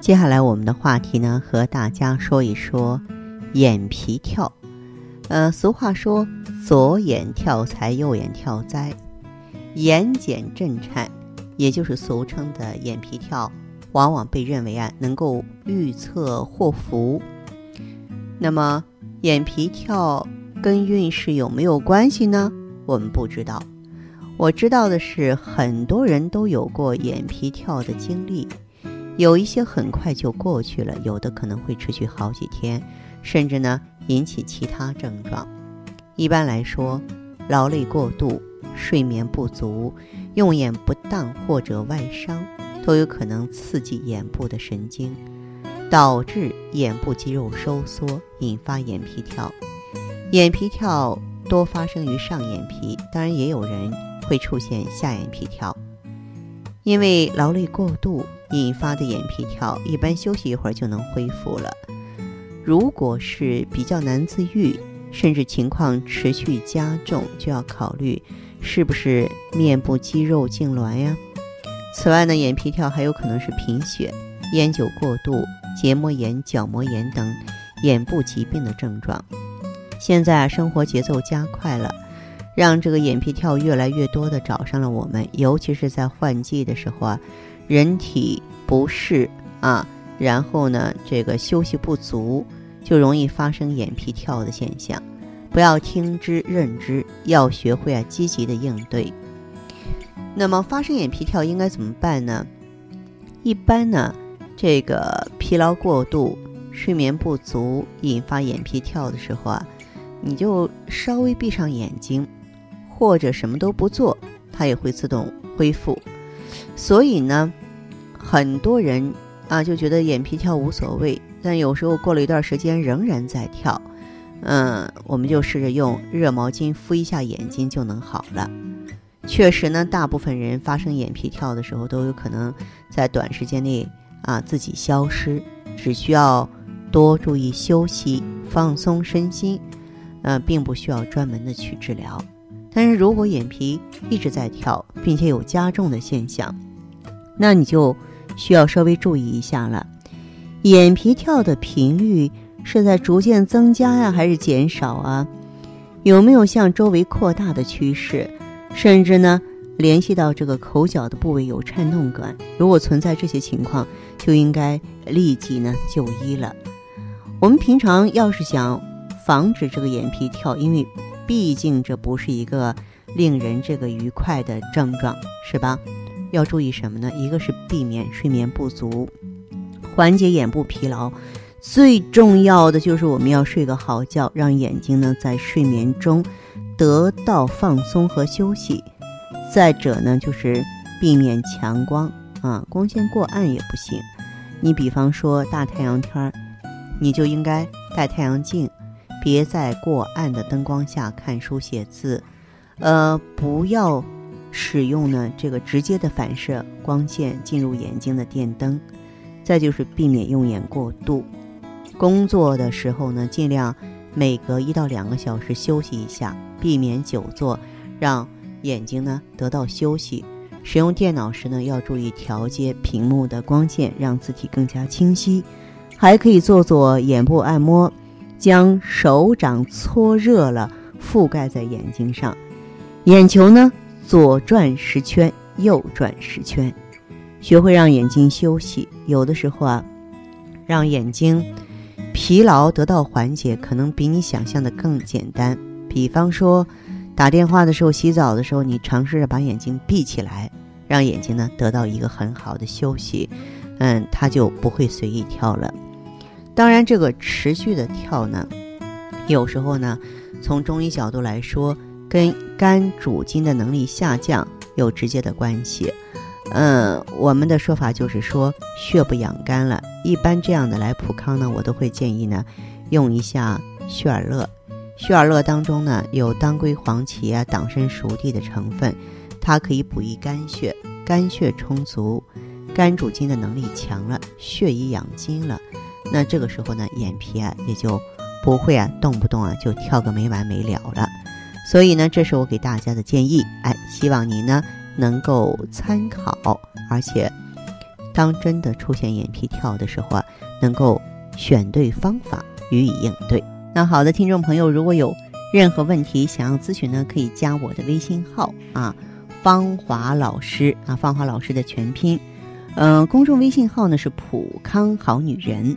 接下来我们的话题呢，和大家说一说眼皮跳。呃，俗话说左眼跳财，右眼跳灾，眼睑震颤。也就是俗称的眼皮跳，往往被认为啊能够预测祸福。那么眼皮跳跟运势有没有关系呢？我们不知道。我知道的是，很多人都有过眼皮跳的经历，有一些很快就过去了，有的可能会持续好几天，甚至呢引起其他症状。一般来说，劳累过度、睡眠不足。用眼不当或者外伤，都有可能刺激眼部的神经，导致眼部肌肉收缩，引发眼皮跳。眼皮跳多发生于上眼皮，当然也有人会出现下眼皮跳。因为劳累过度引发的眼皮跳，一般休息一会儿就能恢复了。如果是比较难自愈，甚至情况持续加重，就要考虑。是不是面部肌肉痉挛呀？此外呢，眼皮跳还有可能是贫血、烟酒过度、结膜炎、角膜炎等眼部疾病的症状。现在啊，生活节奏加快了，让这个眼皮跳越来越多的找上了我们，尤其是在换季的时候啊，人体不适啊，然后呢，这个休息不足，就容易发生眼皮跳的现象。不要听之任之，要学会啊积极的应对。那么发生眼皮跳应该怎么办呢？一般呢，这个疲劳过度、睡眠不足引发眼皮跳的时候啊，你就稍微闭上眼睛，或者什么都不做，它也会自动恢复。所以呢，很多人啊就觉得眼皮跳无所谓，但有时候过了一段时间仍然在跳。嗯，我们就试着用热毛巾敷一下眼睛就能好了。确实呢，大部分人发生眼皮跳的时候都有可能在短时间内啊自己消失，只需要多注意休息、放松身心，呃，并不需要专门的去治疗。但是如果眼皮一直在跳，并且有加重的现象，那你就需要稍微注意一下了。眼皮跳的频率。是在逐渐增加呀，还是减少啊？有没有向周围扩大的趋势？甚至呢，联系到这个口角的部位有颤动感？如果存在这些情况，就应该立即呢就医了。我们平常要是想防止这个眼皮跳，因为毕竟这不是一个令人这个愉快的症状，是吧？要注意什么呢？一个是避免睡眠不足，缓解眼部疲劳。最重要的就是我们要睡个好觉，让眼睛呢在睡眠中得到放松和休息。再者呢，就是避免强光啊，光线过暗也不行。你比方说大太阳天儿，你就应该戴太阳镜，别在过暗的灯光下看书写字。呃，不要使用呢这个直接的反射光线进入眼睛的电灯。再就是避免用眼过度。工作的时候呢，尽量每隔一到两个小时休息一下，避免久坐，让眼睛呢得到休息。使用电脑时呢，要注意调节屏幕的光线，让字体更加清晰。还可以做做眼部按摩，将手掌搓热了，覆盖在眼睛上，眼球呢左转十圈，右转十圈，学会让眼睛休息。有的时候啊，让眼睛。疲劳得到缓解，可能比你想象的更简单。比方说，打电话的时候、洗澡的时候，你尝试着把眼睛闭起来，让眼睛呢得到一个很好的休息，嗯，它就不会随意跳了。当然，这个持续的跳呢，有时候呢，从中医角度来说，跟肝主筋的能力下降有直接的关系。嗯，我们的说法就是说血不养肝了。一般这样的来普康呢，我都会建议呢，用一下血尔乐。血尔乐当中呢有当归、黄芪啊、党参、熟地的成分，它可以补益肝血，肝血充足，肝主筋的能力强了，血液养精了。那这个时候呢，眼皮啊也就不会啊动不动啊就跳个没完没了了。所以呢，这是我给大家的建议，哎，希望你呢。能够参考，而且当真的出现眼皮跳的时候啊，能够选对方法予以应对。那好的，听众朋友，如果有任何问题想要咨询呢，可以加我的微信号啊，芳华老师啊，芳华老师的全拼，嗯，公众微信号呢是普康好女人。